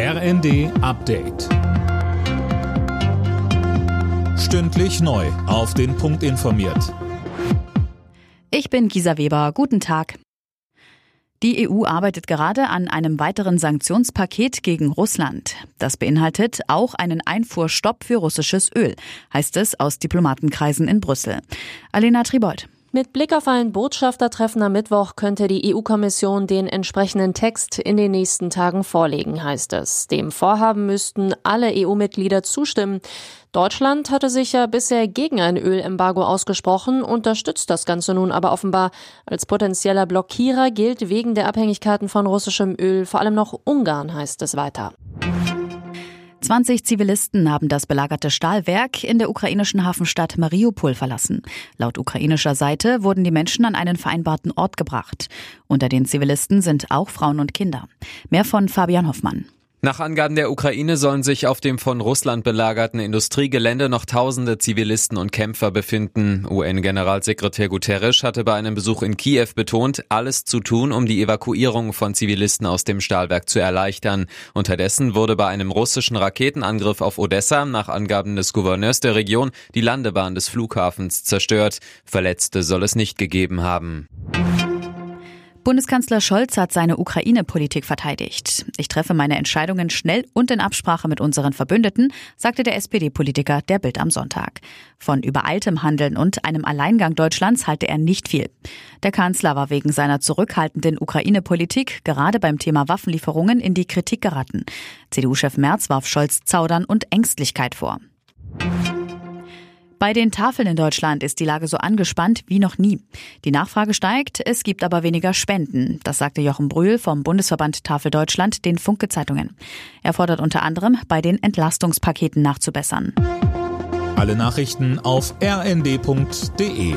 RND Update. Stündlich neu. Auf den Punkt informiert. Ich bin Gisa Weber. Guten Tag. Die EU arbeitet gerade an einem weiteren Sanktionspaket gegen Russland. Das beinhaltet auch einen Einfuhrstopp für russisches Öl, heißt es aus Diplomatenkreisen in Brüssel. Alena Tribold. Mit Blick auf ein Botschaftertreffen am Mittwoch könnte die EU-Kommission den entsprechenden Text in den nächsten Tagen vorlegen, heißt es. Dem Vorhaben müssten alle EU-Mitglieder zustimmen. Deutschland hatte sich ja bisher gegen ein Ölembargo ausgesprochen, unterstützt das Ganze nun aber offenbar. Als potenzieller Blockierer gilt wegen der Abhängigkeiten von russischem Öl vor allem noch Ungarn, heißt es weiter. 20 Zivilisten haben das belagerte Stahlwerk in der ukrainischen Hafenstadt Mariupol verlassen. Laut ukrainischer Seite wurden die Menschen an einen vereinbarten Ort gebracht. Unter den Zivilisten sind auch Frauen und Kinder. Mehr von Fabian Hoffmann. Nach Angaben der Ukraine sollen sich auf dem von Russland belagerten Industriegelände noch tausende Zivilisten und Kämpfer befinden. UN-Generalsekretär Guterres hatte bei einem Besuch in Kiew betont, alles zu tun, um die Evakuierung von Zivilisten aus dem Stahlwerk zu erleichtern. Unterdessen wurde bei einem russischen Raketenangriff auf Odessa nach Angaben des Gouverneurs der Region die Landebahn des Flughafens zerstört. Verletzte soll es nicht gegeben haben. Bundeskanzler Scholz hat seine Ukraine-Politik verteidigt. Ich treffe meine Entscheidungen schnell und in Absprache mit unseren Verbündeten, sagte der SPD-Politiker der Bild am Sonntag. Von übereiltem Handeln und einem Alleingang Deutschlands halte er nicht viel. Der Kanzler war wegen seiner zurückhaltenden Ukraine-Politik gerade beim Thema Waffenlieferungen in die Kritik geraten. CDU-Chef Merz warf Scholz Zaudern und Ängstlichkeit vor. Bei den Tafeln in Deutschland ist die Lage so angespannt wie noch nie. Die Nachfrage steigt, es gibt aber weniger Spenden. Das sagte Jochen Brühl vom Bundesverband Tafel Deutschland den Funke Zeitungen. Er fordert unter anderem, bei den Entlastungspaketen nachzubessern. Alle Nachrichten auf rnd.de